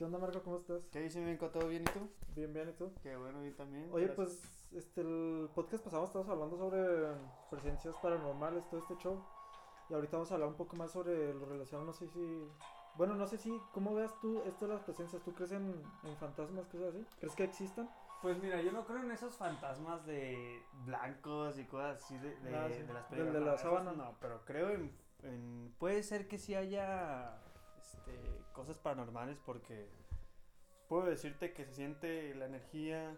¿Qué onda, Marco? ¿Cómo estás? ¿Qué dice, Mico? ¿Todo bien y tú? Bien, bien, ¿y tú? Qué bueno, yo también. Oye, Gracias. pues, este, el podcast pasado estábamos hablando sobre presencias paranormales, todo este show. Y ahorita vamos a hablar un poco más sobre lo relacionado, no sé si... Bueno, no sé si, ¿cómo veas tú esto de las presencias? ¿Tú crees en, en fantasmas, cosas así? ¿Crees que existan? Pues mira, yo no creo en esos fantasmas de blancos y cosas así de, de, Ah, sí. de las películas. de la no, esos sábana. No, pero creo en, en- Puede ser que sí haya este, cosas paranormales porque puedo decirte que se siente la energía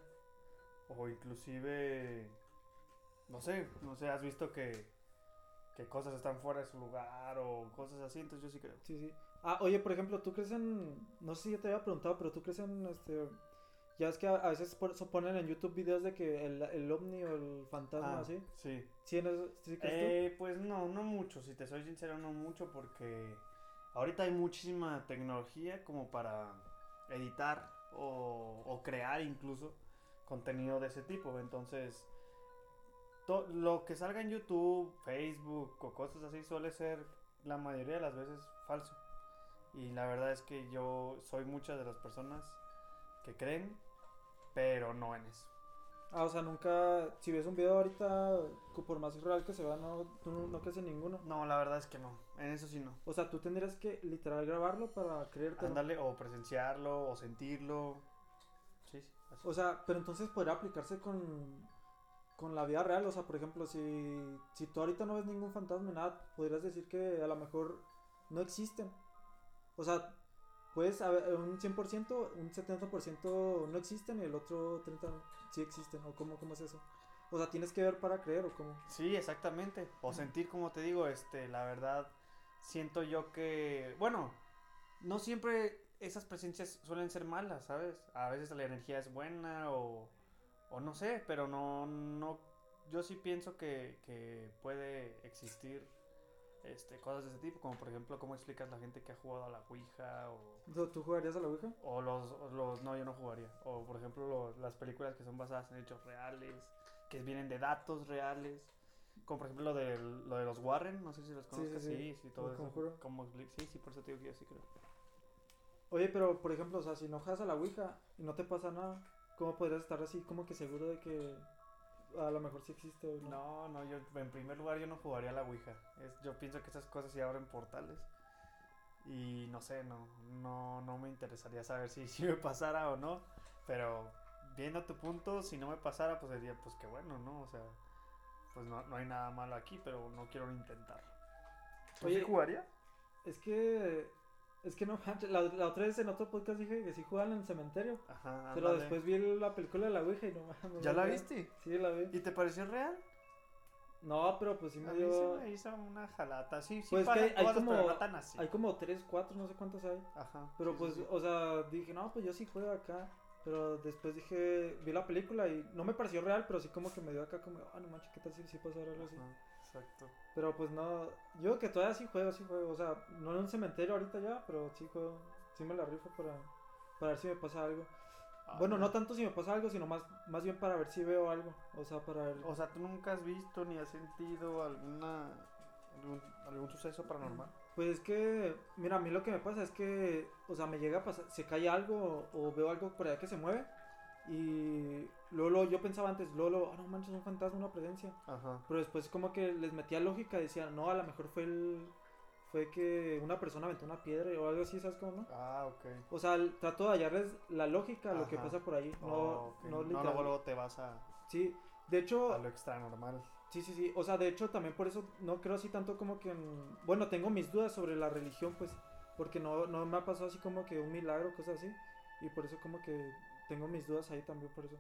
o inclusive... No sé, no sé, has visto que, que cosas están fuera de su lugar o cosas así, entonces yo sí creo. Sí, sí. Ah, oye, por ejemplo, ¿tú crees en... No sé si ya te había preguntado, pero ¿tú crees en, este... Ya es que a, a veces por ponen en YouTube videos de que el, el ovni o el fantasma, Ah, así. Sí. ¿Sí, en eso, ¿sí crees Eh, pues no, no mucho, si te soy sincero, no mucho porque ahorita hay muchísima tecnología como para editar o, crear incluso contenido de ese tipo. Entonces, to- lo que salga en YouTube, Facebook o cosas así suele ser la mayoría de las veces falso. Y la verdad es que yo soy muchas de las personas que creen, pero no en eso. Ah, o sea, nunca... Si ves un video ahorita, por más irreal que se vea, no, tú no, no crees en ninguno. No, la verdad es que no, en eso sí no. O sea, tú tendrías que literal grabarlo para creerte. Ándale, o presenciarlo, o sentirlo. Sí, sí. así. O sea, pero entonces podría aplicarse con, con la vida real. O sea, por ejemplo, si, si tú ahorita no ves ningún fantasma ni nada, podrías decir que a lo mejor no existen. O sea, puedes haber un 100%, un 70% no existen y el otro 30% sí existen. ¿O cómo, cómo es eso? O sea, tienes que ver para creer o cómo. Sí, exactamente. O sentir, como te digo, este, la verdad, siento yo que, bueno, no siempre esas presencias suelen ser malas, ¿sabes? A veces la energía es buena o, o no sé, pero no, no, yo sí pienso que, que puede existir este, cosas de ese tipo, como por ejemplo, cómo explicas la gente que ha jugado a la Ouija o... ¿Tú jugarías a la Ouija? O los, o los- no, yo no jugaría. O por ejemplo, lo- las películas que son basadas en hechos reales, que vienen de datos reales. Como por ejemplo lo de, lo de los Warren, no sé si los conozcas. sí, Sí, sí. sí, todo eso. Como, sí, sí, por eso te digo que yo sí creo. Oye, pero por ejemplo, o sea, si no juegas a la Ouija y no te pasa nada, ¿cómo podrías estar así como que seguro de que a lo mejor sí existe o no? No, no, yo en primer lugar yo no jugaría a la Ouija. Es, yo pienso que esas cosas sí abren portales. Y no sé, no, no, no me interesaría saber si, si me pasara o no. Pero viendo tu punto, si no me pasara, pues diría, pues qué bueno, ¿no? O sea, pues no, no hay nada malo aquí, pero no quiero intentar. ¿Tú Oye, jugaría? Es que. Es que no manches. La, la otra vez en otro podcast dije que sí jugaban en el cementerio. Ajá, Pero ándale. después vi la película de la Ouija y no mames. ¿Ya la viste? Sí, la vi. ¿Y te pareció real? No, pero pues sí me dio. se me hizo una jalata. Sí, sí, Pues pasan que hay cosas, como- pero no tan así. Hay como 3, 4, no sé cuántos hay. Ajá. Pero sí, pues, sí, sí. o sea, dije, no, pues yo sí juego acá. Pero después dije, vi la película y no me pareció real, pero sí como que me dio acá como, ah, no manches, ¿qué tal si sí pasara algo así? Ajá, exacto. Pero pues no, yo que todavía sí juego, sí juego. O sea, no en un cementerio ahorita ya, pero sí juego, sí me la rifo para, para ver si me pasa algo. Ah, Bueno, no tanto si me pasa algo, sino más, más bien para ver si veo algo. O sea, para ver. O sea, ¿tú nunca has visto ni has sentido alguna algún, algún suceso paranormal? Pues es que, mira, a mí lo que me pasa es que, o sea, me llega a pasar, se cae algo o veo algo por allá que se mueve. Y luego yo pensaba antes, luego, ah, no manches, un fantasma, una presencia. Ajá. Pero después como que les metía lógica y decía, no, a lo mejor fue el... Fue que una persona aventó una piedra o algo así, ¿sabes cómo no? Ah, ok. O sea, trato de hallarles la lógica a lo que pasa por ahí. No, Oh, ok. no no, literal. luego, luego te vas a, Sí, de a hecho, lo extra normal. sí, sí, sí. O sea, de hecho también por eso no creo así tanto como que en... Bueno, tengo mis dudas sobre la religión, pues. Porque no, no me ha pasado así como que un milagro, cosas así. Y por eso como que tengo mis dudas ahí también por eso.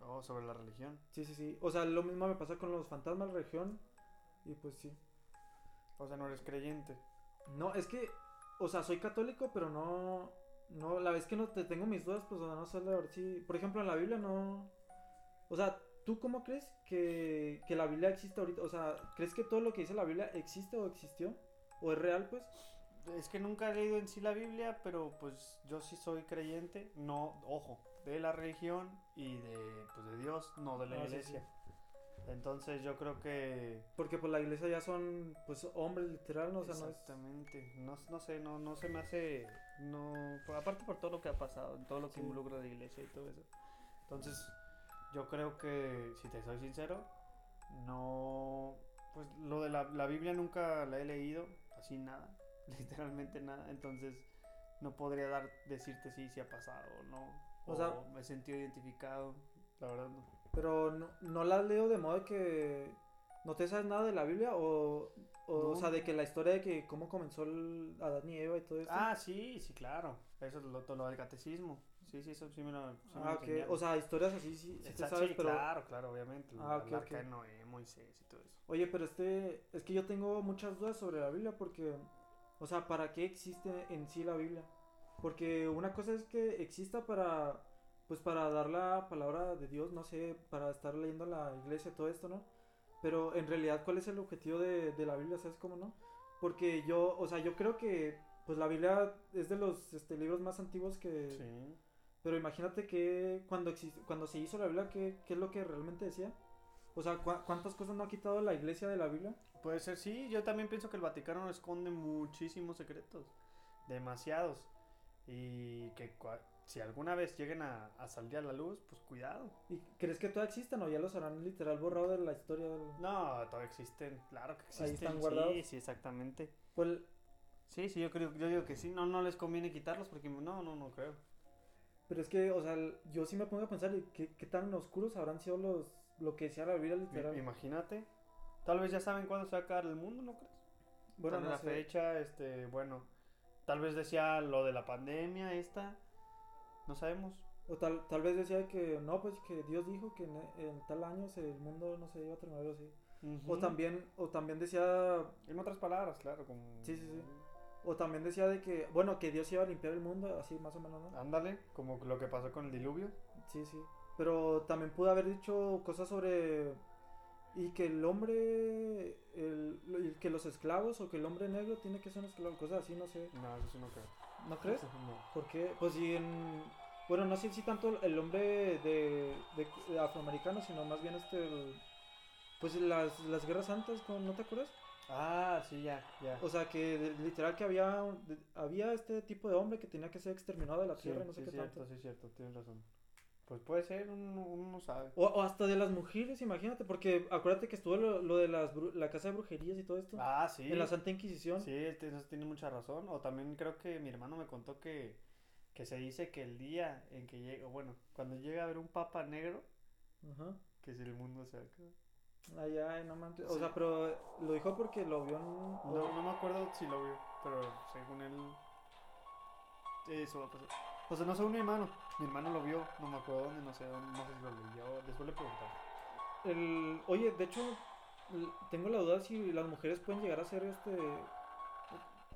Oh, sobre la religión. Sí, sí, sí. O sea, lo mismo me pasa con los fantasmas región. Y pues sí. O sea, no eres creyente. No, es que, o sea, soy católico, pero no, no, la vez que no te tengo mis dudas, pues no sé, la verdad, sí, por ejemplo, en la Biblia no, o sea, ¿tú cómo crees que, que la Biblia existe ahorita? O sea, ¿crees que todo lo que dice la Biblia existe o existió? ¿O es real, pues? Es que nunca he leído en sí la Biblia, pero pues yo sí soy creyente, no, ojo, de la religión y de, pues, de Dios, no de la Ah, sí, iglesia. Entonces yo creo que... Porque pues la iglesia ya son, pues, hombres literal, ¿no? O sea, no es... Exactamente. No, no sé, no, no se me hace no, aparte por todo lo que ha pasado, todo lo que Sí. involucra la iglesia y todo eso. Entonces, yo creo que, si te soy sincero, no, pues lo de la, la Biblia nunca la he leído, así nada, literalmente nada, entonces no podría dar, decirte si se ha pasado o no, O o, sea- me he sentido identificado, la verdad no. Pero no, no la leo de modo que no te sabes nada de la Biblia o, o, o No. sea, de que la historia de que cómo comenzó el Adán y Eva y todo esto. Ah, sí, sí, claro, eso es lo, todo lo del catecismo, sí, sí, eso sí me lo, sí me lo Ah, ok. O sea, historias así sí, sí te sabes, sí, pero claro, claro, obviamente. Ah, ok, el arca ok. de Noé, Moisés y todo eso. Oye, pero este, es que yo tengo muchas dudas sobre la Biblia porque, o sea, ¿para qué existe en sí la Biblia? Porque una cosa es que exista para, pues para dar la palabra de Dios, no sé, para estar leyendo la iglesia, todo esto, ¿no? Pero en realidad, ¿cuál es el objetivo de, de la Biblia? ¿Sabes cómo no? Porque yo, o sea, yo creo que, pues la Biblia es de los este, libros más antiguos que... Sí. Pero imagínate que cuando, exist- cuando se hizo la Biblia, ¿qué, qué es lo que realmente decía? O sea, ¿cu- ¿cuántas cosas no ha quitado la iglesia de la Biblia? Puede ser, sí. Yo también pienso que el Vaticano esconde muchísimos secretos. Demasiados. Y que si alguna vez lleguen a, a salir a la luz, pues cuidado. ¿Y crees que todavía existen o ya los harán literal borrado de la historia? del- No, todavía existen. Claro que existen. están guardados. Sí, sí, exactamente. Pues, Sí, sí, yo creo, yo digo que sí. No, no les conviene quitarlos porque no, no, no creo. pero es que, o sea, yo sí me pongo a pensar, ¿y ¿qué, qué tan oscuros habrán sido los lo que decía la Biblia literal? Imagínate. Tal vez ya saben cuándo se va a acabar el mundo, ¿no crees? Bueno, no la sé. fecha, este, bueno, tal vez decía lo de la pandemia esta, no sabemos. O tal, tal vez decía que, no, pues que Dios dijo que en, en tal año se- el mundo no se iba a terminar así. O también, o también decía, En otras palabras, claro, como... Sí, sí, sí. o también decía de que, bueno, que Dios iba a limpiar el mundo, así más o menos, ¿no? Ándale, como lo que pasó con el diluvio. Sí, sí. Pero también pudo haber dicho cosas sobre. Y que el hombre. El, que los esclavos o que el hombre negro tiene que ser un esclavo. Cosas así, no sé. No, eso sí no creo. ¿No crees? No. ¿Por qué? Pues si en. Bueno, no sé si tanto el hombre de, de- de afroamericano, sino más bien este. el- pues las, las guerras santas, ¿cómo- ¿no te acuerdas? Ah, sí, ya, ya. O sea, que de- literal que había, había este tipo de hombre que tenía que ser exterminado de la tierra, no sé sí, qué cierto, tanto. sí, cierto, tienes razón. Pues puede ser, uno, uno no sabe. O, o hasta de las mujeres, imagínate, porque acuérdate que estuvo lo, lo de las bru- la casa de brujerías y todo esto. Ah, sí. En la Santa Inquisición. Sí, eso tiene mucha razón. O también creo que mi hermano me contó que, que se dice que el día en que llega, bueno, cuando llega a haber un papa negro, Ajá. que si el mundo se acaba. Ay, ay, no manches. O Sí. sea, pero lo dijo porque lo vio en. No, no me acuerdo si lo vio, pero según él, eso va a pasar. O sea, no según mi hermano, mi hermano lo vio, no me acuerdo dónde, no sé dónde, no sé si lo leyó, después le preguntar. El, oye, de hecho, tengo la duda si las mujeres pueden llegar a ser este.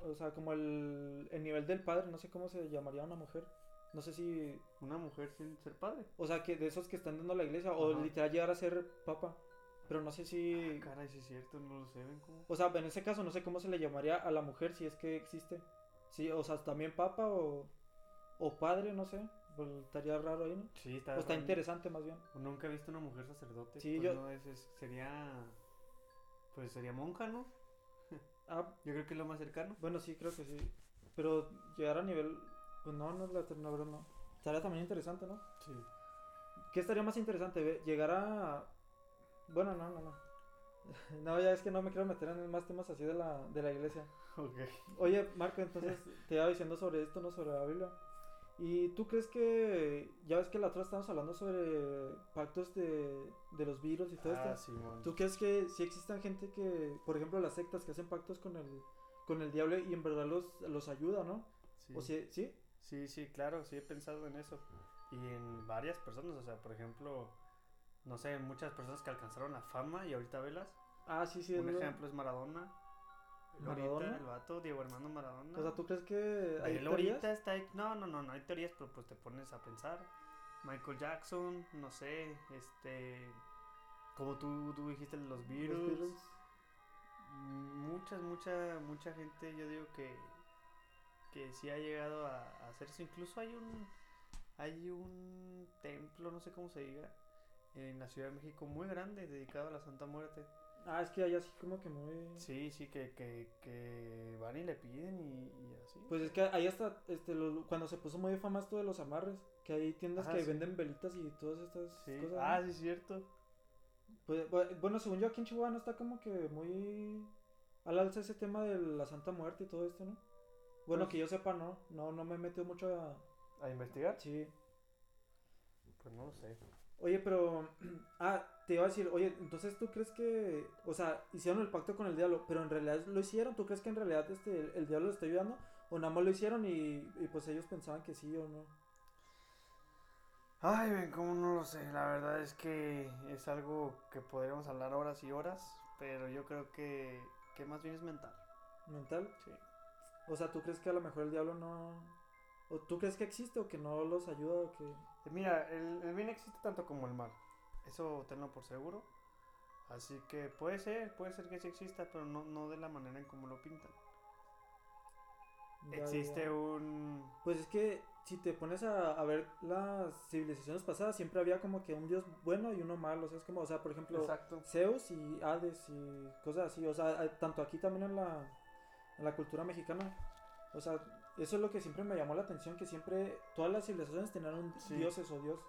O sea, como el, el nivel del padre, no sé cómo se llamaría una mujer. No sé si. Una mujer sin ser padre. O sea, que de esos que están dando la iglesia, o literal llegar a ser papa. Pero no sé si. Caray, sí es cierto, no lo sé, ven cómo. O sea, en ese caso no sé cómo se le llamaría a la mujer si es que existe. Sí, o sea, también papa o, o padre, no sé. Pues estaría raro ahí, ¿no? Sí, está. O está raro. interesante más bien. Nunca he visto una mujer sacerdote. Sí, pues yo- no, es- es- sería. Pues sería monja, ¿no? Ah, Yo creo que es lo más cercano. bueno, sí, creo que sí. Pero llegar a nivel... Pues no, no, la, la verdad no. Estaría también interesante, ¿no? Sí. ¿Qué estaría más interesante? Llegar a... Bueno, no, no, no. No, ya es que no me quiero meter en más temas así de la, de la iglesia. Ok. Oye, Marco, entonces te iba diciendo sobre esto, ¿no? Sobre la Biblia. ¿Y tú crees que, ya ves que la otra estábamos hablando sobre pactos de, de los virus y todo Ah, esto? Simón. ¿Tú crees que si existan gente que, por ejemplo, las sectas que hacen pactos con el, con el diablo y en verdad los, los ayuda, ¿no? Sí. O si, ¿sí? Sí, sí, claro, sí he pensado en eso. Y en varias personas, o sea, por ejemplo, no sé, muchas personas que alcanzaron la fama y ahorita velas. Ah, sí, sí. Un verdad. ejemplo es Maradona. ¿Maradona? Ahorita, el vato, Diego Armando Maradona. O sea, ¿tú crees que hay Él ahorita está ahí- No, no, no, no hay teorías, pero pues te pones a pensar. Michael Jackson, no sé, este. Como tú, tú dijiste, los Los virus. Beatles. Mucha, mucha, gente, yo digo que. Que sí ha llegado a, a hacer eso. Incluso hay un. Hay un templo, no sé cómo se diga. En la Ciudad de México muy grande dedicado a la Santa Muerte. Ah, es que hay así como que muy... Sí, sí, que, que, que van y le piden y, y así. Pues es que ahí hasta, este, lo- cuando se puso muy famoso esto de los amarres, que hay tiendas Ajá, que sí. venden velitas y todas estas Sí. cosas. Ah, ¿no? sí, es cierto. Pues, bu- bueno, según yo aquí en Chihuahua no está como que muy al alza ese tema de la Santa Muerte y todo esto, ¿no? Bueno, Pues- que yo sepa, no, no, no me he metido mucho a... ¿A investigar? Sí. Pues no lo sé. Oye, pero... Ah, te iba a decir, oye, entonces tú crees que... O sea, hicieron el pacto con el diablo, pero en realidad lo hicieron. ¿Tú crees que en realidad este, el, el diablo lo está ayudando? ¿O nada más lo hicieron y, y pues ellos pensaban que sí o no? Ay, ven, cómo no lo sé. La verdad es que es algo que podríamos hablar horas y horas, pero yo creo que, que más bien es mental. ¿Mental? Sí. O sea, ¿tú crees que a lo mejor el diablo no... ¿O tú crees que existe o que no los ayuda o que... Mira, el, el bien existe tanto como el mal. Eso tenlo por seguro. Así que puede ser, puede ser que sí exista, pero no, no de la manera en como lo pintan. ya, Existe ya? un... Pues es que si te pones a, a ver las civilizaciones pasadas, siempre había como que un dios bueno y uno malo. O sea, es como, o sea, por ejemplo, Exacto. Zeus y Hades y cosas así. O sea, tanto aquí también en la, en la cultura mexicana. O sea, eso es lo que siempre me llamó la atención, que siempre todas las civilizaciones tenían un Sí. dioses o dios.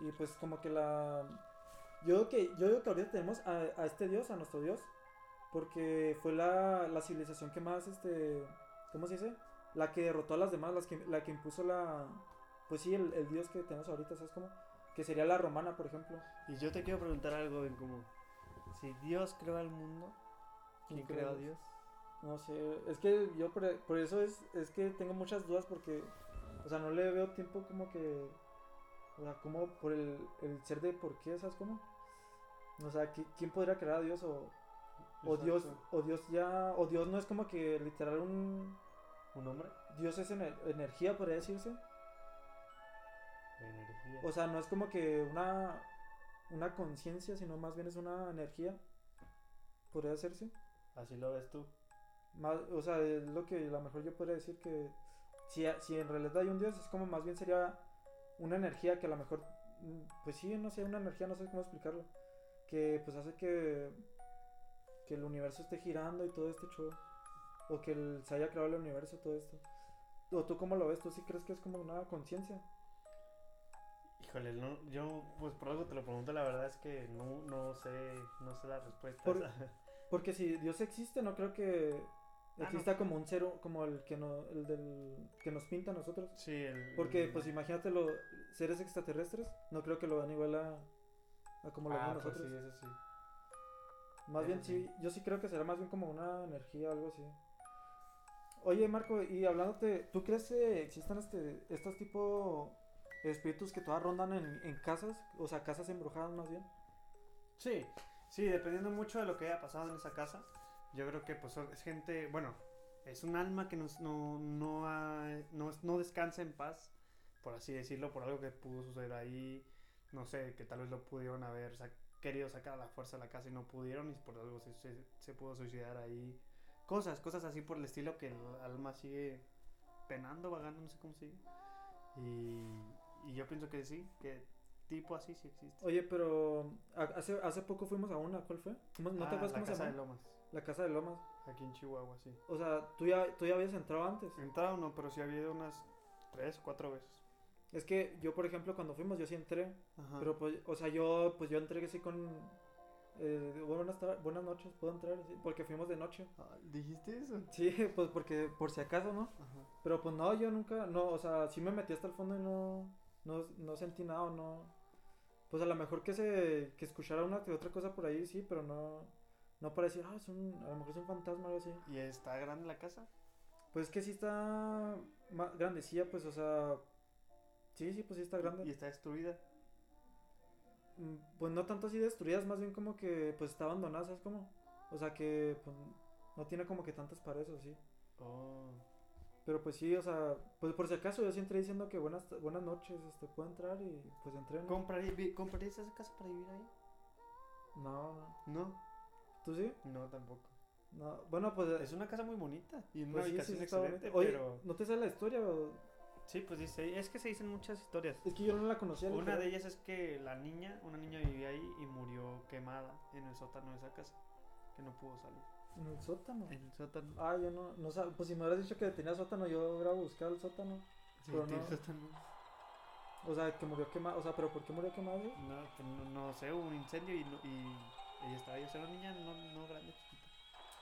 Y pues como que la... Yo digo que, yo digo que ahorita tenemos a, a este dios, a nuestro dios, porque fue la, la civilización que más, este, ¿cómo se dice? La que derrotó a las demás, las que, la que impuso la... Pues sí, el, el dios que tenemos ahorita, ¿sabes cómo? Que sería la romana, por ejemplo. Y yo te quiero preguntar algo en como... Si Dios creó al mundo, ¿quién ¿Quién creó a? Dios? No sé, es que yo por, por eso es, es que tengo muchas dudas porque, o sea, no le veo tiempo como que, o sea, como por el, el ser de por qué, ¿sabes cómo? O sea, ¿qui- ¿quién podría crear a Dios o, o Dios, o Dios ya, o Dios no es como que literal un, ¿Un hombre? Dios es ener- energía, podría decirse? Energía. O sea, no es como que una, una conciencia, sino más bien es una energía, podría decirse. Así lo ves tú. Más, o sea, es lo que a lo mejor yo podría decir que si, si en realidad hay un Dios, es como más bien sería una energía que a lo mejor, mm, pues sí, no sé, una energía, no sé cómo explicarlo, que pues hace que, que el universo esté girando y todo este show, o que el- se haya creado el universo, todo esto. ¿O tú cómo lo ves? ¿Tú sí crees que es como una conciencia? Híjole, no, yo pues por algo te lo pregunto, la verdad es que no, no sé, no sé la respuesta. Por-. Porque si Dios existe, no creo que no. exista como un ser, como el que, no, el del, que nos pinta a nosotros. Sí, el... Porque, el- pues imagínate los seres extraterrestres, no creo que lo vean igual a, a como lo ah, vemos pues nosotros. sí, eso sí. más eso bien, sí. sí, yo sí creo que será más bien como una energía o algo así. Oye, Marco, y hablándote, ¿tú crees que existan este, estos tipo de espíritus que todas rondan en, en casas? O sea, casas embrujadas más bien. Sí, sí, dependiendo mucho de lo que haya pasado en esa casa, yo creo que pues es gente, bueno, es un alma que nos- no, no, no, no descansa en paz, por así decirlo, por algo que pudo suceder ahí, no sé, que tal vez lo pudieron haber sa- querido sacar a la fuerza de la casa y no pudieron y por algo se, se, se pudo suicidar ahí. Cosas, cosas así por el estilo que el alma sigue penando, vagando, no sé cómo sigue. Y, y yo pienso que sí, que tipo así sí existe. Oye, pero hace, hace poco fuimos a una, ¿cuál fue? ¿Cómo- ¿No te Ah, acuerdas la cómo se casa llama? de Lomas, La casa de Lomas. aquí en Chihuahua, sí. O sea, ¿tú ya, tú ya habías entrado antes. Entrado no, pero sí había ido unas tres, cuatro veces. Es que yo, por ejemplo, cuando fuimos, yo sí entré. Ajá. Pero pues, o sea, yo pues yo entré así con eh, buenas, buenas noches, puedo entrar, Sí, porque fuimos de noche. Ah, ¿Dijiste eso? Sí, pues porque por si acaso, ¿no? Ajá. Pero pues no, yo nunca, no, o sea, sí me metí hasta el fondo y no, no, no sentí nada, o no. Pues a lo mejor que se, que escuchara una que otra cosa por ahí, sí, pero no, no para decir, ah, es un, a lo mejor es un fantasma o algo así. ¿Y está grande la casa? Pues que sí está más grandecilla, pues, o sea, sí, sí, pues sí está grande. ¿Y está destruida? Mm, Pues no tanto así destruidas, más bien como que pues está abandonada, ¿sabes cómo? O sea que pues no tiene como que tantas paredes o sí. Oh. Pero pues sí, o sea, pues por si acaso yo sí entré diciendo que buenas, buenas noches, este, puedo entrar y pues entré. ¿no? ¿Comprarí- vi- ¿Comprarías esa casa para vivir ahí? No, no. ¿Tú sí? no tampoco. No. Bueno, pues... Es una casa muy bonita y una pues sí, sí, ubicación sí excelente, bonito. Oye, pero... ¿no te sabes la historia? o- Sí, pues dice, es que se dicen muchas historias. Es que yo no la conocía. Una literal. de ellas es que la niña, una niña vivía ahí y murió quemada en el sótano de esa casa, que no pudo salir. En el sótano. En el sótano. Ah, yo no, no sab- Pues si me hubieras dicho que tenía sótano, yo hubiera buscado el sótano. Sí, pero no. sótano. O sea, que murió quemado. O sea, pero ¿por qué murió quemado? No, pues no, no sé, hubo un incendio y, no- y ella estaba ahí, o sea, una niña no, no grande, chiquita.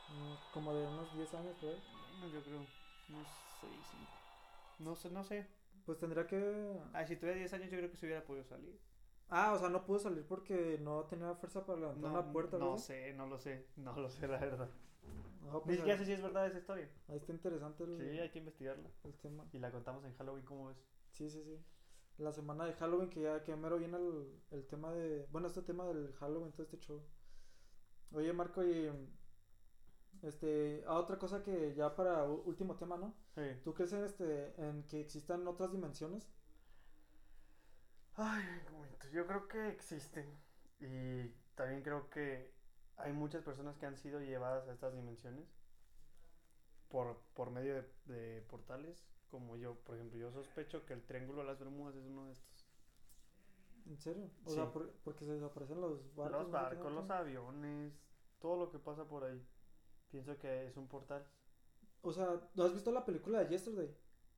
Mm, Como de unos 10 años, ahí. No, yo creo, unos 6, 5. No sé, no sé. Pues tendría que. Ah, si tuviera 10 años yo creo que se hubiera podido salir. Ah, o sea, no pudo salir porque no tenía fuerza para levantar No, una puerta, no sé, no lo sé, no lo sé, la verdad. No, Ni pues, siquiera ahí, sé si es verdad esa historia. ahí está interesante el, Sí, hay que investigarla. el tema. Y la contamos en Halloween, ¿cómo ves? Sí, sí, sí. La semana de Halloween, que ya que mero viene el, el tema de. Bueno, este tema del Halloween, todo este show. Oye, Marco, y. Este. A otra cosa que ya para último tema, ¿no? Sí. ¿Tú crees en, este, en que existan otras dimensiones? Ay, comento, yo creo que existen. Y también creo que hay muchas personas que han sido llevadas a estas dimensiones por, por medio de, de portales. Como yo, por ejemplo, yo sospecho que el Triángulo de las Bermudas es uno de estos. ¿En serio? O Sí. sea, por- porque se desaparecen los barcos. los barcos, los aviones, todo lo que pasa por ahí. Pienso que es un portal. O sea, ¿no has visto la película de Yesterday?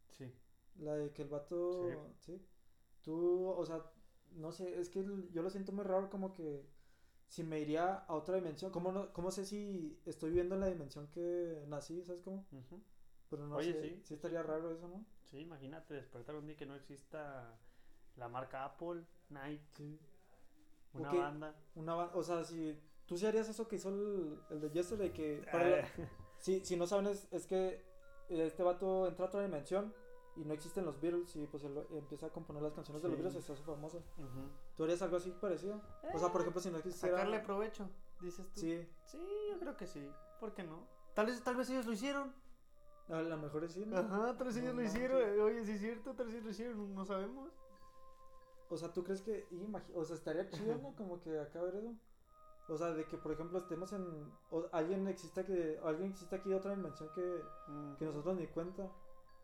Sí. La de que el vato. Sí. Tú, o sea, no sé, es que yo lo siento muy raro, como que si me iría a otra dimensión. ¿Cómo, no, cómo sé si estoy viviendo en la dimensión que nací? ¿Sabes cómo? Ujú. Pero no Oye, sé. sí. Sí estaría raro eso, ¿no? Sí, imagínate despertar un día que no exista la marca Apple, Nike, Sí. una banda. Una, o sea, si tú sí harías eso que hizo el, el de Yesterday, que para si, si no saben es, es que este vato entra a otra dimensión y no existen los Beatles y pues él empieza a componer las canciones de los. Beatles y se hace famoso. ujú. ¿Tú harías algo así parecido? O sea, por ejemplo, si no existiera... Sacarle provecho, dices tú. Sí, Sí, yo creo que sí. ¿Por qué no? Tal vez, tal vez ellos lo hicieron. a lo mejor sí, ¿no? Ajá, tal vez No ellos lo hicieron. Oye, sí es cierto, tal vez ellos lo hicieron, no sabemos. O sea, ¿tú crees que... O sea, estaría chido, ¿no? Como que acá ver eso. O sea, de que, por ejemplo, estemos en... o alguien exista que... Alguien exista aquí de otra dimensión que, que nosotros ni cuenta.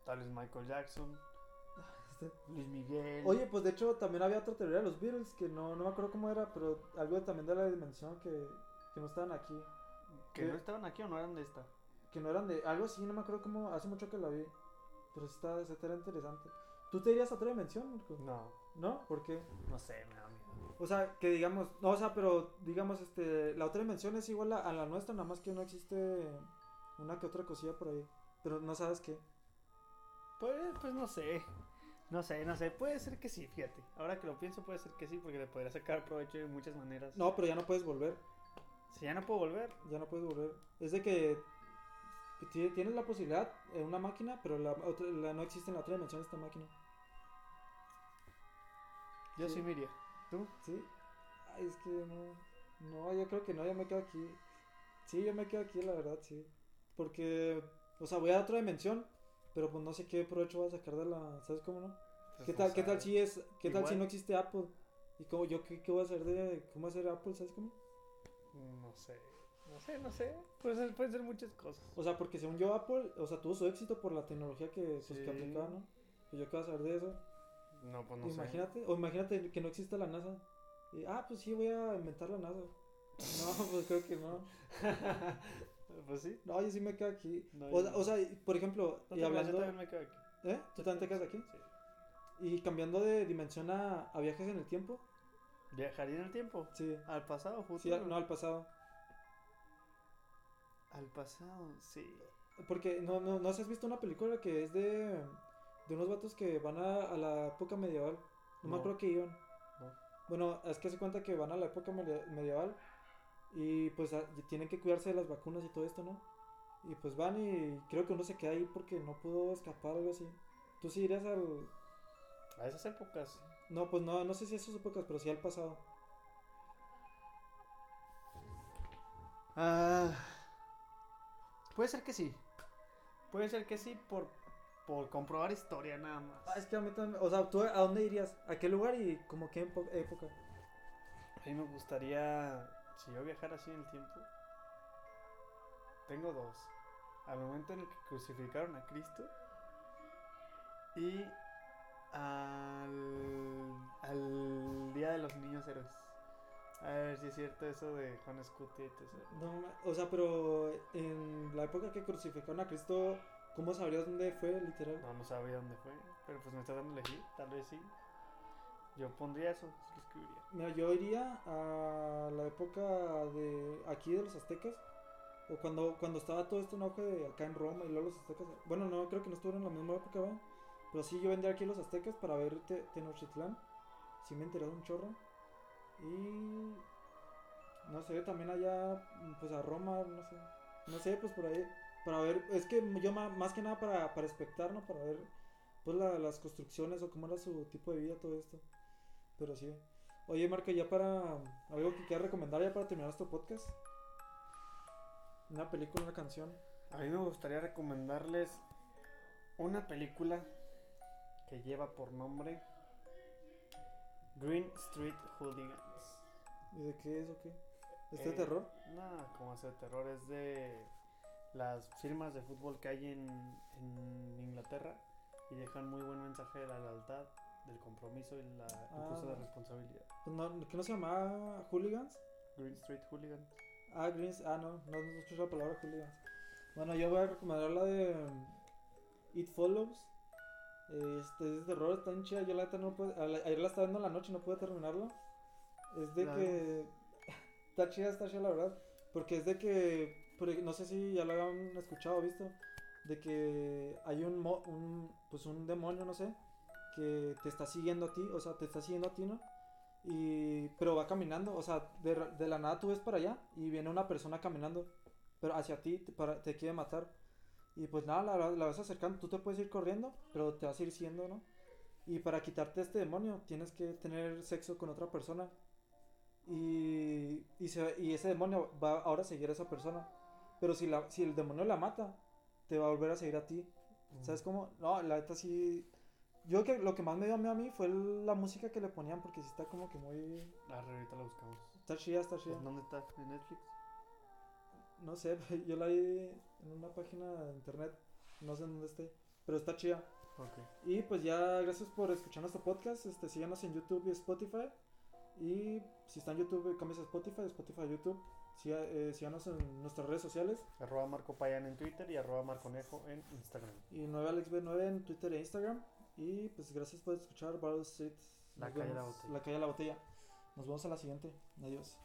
Tal vez Michael Jackson, Este, Luis Miguel. Oye, pues de hecho también había otra teoría de los Beatles que no, no me acuerdo cómo era, pero algo también de la dimensión que, que no estaban aquí. ¿Que no estaban aquí o no eran de esta? Que no eran de. Algo así, no me acuerdo cómo. Hace mucho que la vi. Pero sí está, está interesante. ¿Tú te irías a otra dimensión? No, ¿No? ¿Por qué? no sé, me da miedo. O sea, que digamos. No, o sea, pero digamos, este. La otra dimensión es igual a, a la nuestra, nada más que no existe una que otra cosilla por ahí. Pero no sabes qué. Pues, pues no sé. No sé, no sé. Puede ser que sí, fíjate. Ahora que lo pienso, puede ser que sí, porque le podría sacar provecho de muchas maneras. No, pero ya no puedes volver. Si ya no puedo volver, Ya no puedes volver. Es de que que ti- tienes la posibilidad en una máquina, pero la, otra- la- no existe en la otra dimensión esta máquina. yo sí, Sí. me iría. ¿Tú? ¿Sí? Ay, es que no. No, yo creo que no, yo me quedo aquí. Sí, yo me quedo aquí, la verdad, sí. Porque, o sea, voy a otra dimensión, pero pues no sé qué provecho voy a sacar de la. ¿Sabes cómo no? Pues ¿Qué no tal, qué tal si es, qué tal si no existe Apple? ¿Y cómo yo qué, qué voy a hacer de cómo hacer Apple, ¿sabes cómo? No sé. No sé, no sé. Puede ser, pueden ser muchas cosas. O sea, porque según yo Apple, o sea, tuvo su éxito por la tecnología que, pues, que Sí. aplicaba, ¿no? Y yo qué voy a saber de eso. No, pues no imagínate, o imagínate que no existe la NASA. Y, ah, pues sí, voy a inventar la NASA. No, pues creo que no. pues sí. No, yo sí me quedo aquí. No, o, sea, por ejemplo, No y hablando. yo también me quedo aquí. ¿Eh? ¿Tú también te quedas aquí? Sí. Y cambiando de dimensión a, a viajes en el tiempo. ¿Viajaría en el tiempo? Sí. ¿Al pasado, futuro? Sí, no al pasado. Al pasado, sí. Porque no, no, no has visto una película que es de, de unos vatos que van a, a la época medieval. No, me acuerdo que iban. No. Bueno, es que se cuenta que van a la época medieval y pues a- y tienen que cuidarse de las vacunas y todo esto, ¿no? Y pues van y creo que uno se queda ahí porque no pudo escapar o algo así. ¿Tú sí irías al...? A esas épocas. No, pues no, no sé si esas épocas, pero sí al pasado. Ah, puede ser que sí. Puede ser que sí por, por comprobar historia nada más. Ah, es que a mí también... O sea, ¿tú a dónde irías? ¿A qué lugar y como qué época? A mí me gustaría, si yo viajara así en el tiempo, tengo dos. Al momento en el que crucificaron a Cristo y al, al Día de los Niños Héroes. A ver si es cierto eso de Juan Escutia y. No, o sea, pero en la época que crucificaron a Cristo, ¿cómo sabría dónde fue, literal? No, no sabía dónde fue, pero pues me está dando elegir, tal vez sí. Yo pondría eso, sí lo escribiría. Mira, yo iría a la época de aquí de los aztecas, o cuando, cuando estaba todo esto en auge de acá en Roma y luego los aztecas. Bueno, no, creo que no estuvieron en la misma época, ¿va? Pero sí, yo vendría aquí a los aztecas para ver Te- Tenochtitlán. Sí me enteré de un chorro. Y. No sé, también allá, pues a Roma, no sé. No sé, pues por ahí. Para ver, es que yo más que nada para, para espectar, ¿no? Para ver, pues la- las construcciones o cómo era su tipo de vida, todo esto. Pero sí. Oye, Marco, ya para algo que quieras recomendar ya para terminar este podcast. Una película, una canción. A mí me gustaría recomendarles una película que lleva por nombre Green Street Hooligans. ¿Y de qué es o qué? ¿Este Eh, terror? No, como hace terror, es de las firmas de fútbol que hay en, en Inglaterra y dejan muy buen mensaje de la lealtad, del compromiso y la, incluso la Ah. responsabilidad. Pues no, ¿Qué no se llamaba Hooligans? Green Street Hooligans. Ah, Greens. Ah, no, no, no escucho la palabra Hooligans. Bueno, yo voy a recomendar la de um, It Follows. Este es de terror, está en chida. Yo la no puedo. la- Ayer la estaba viendo en la noche y no pude terminarla. Es de La que. está chida, está chida la verdad. Porque es de que. no sé si ya lo habían escuchado o visto. De que hay un, mo- un. Pues un demonio, no sé. Que te está siguiendo a ti. O sea, te está siguiendo a ti, ¿no? Y, pero va caminando, o sea, de, de la nada tú ves para allá y viene una persona caminando, pero hacia ti te, para, te quiere matar. Y pues nada, la, la vas acercando, tú te puedes ir corriendo, pero te vas a ir siendo, ¿no? Y para quitarte este demonio tienes que tener sexo con otra persona. Y, y, se- y ese demonio va ahora a seguir a esa persona. Pero si, la, si el demonio la mata, te va a volver a seguir a ti. ¿Sabes cómo? No, la neta sí. Yo que lo que más me dio miedo a mí fue la música que le ponían porque sí está como que muy... Ah, ahorita la buscamos. Está chida, está chida. ¿En ¿Dónde está? ¿En Netflix? No sé, yo la vi en una página de internet, no sé en dónde esté, pero está chida. Ok. Y pues ya, gracias por escuchar nuestro podcast, este, síganos en YouTube y Spotify. Y si está en YouTube, cambies a Spotify, Spotify a YouTube. Siga- eh, síganos en nuestras redes sociales. Arroba Marco Payan en Twitter y arroba Marconejo en Instagram. Y 9AlexB9 en Twitter e Instagram. Y pues gracias por escuchar Battle Street. La calle de la botella. La calle de la botella. Nos vemos a la siguiente. Adiós.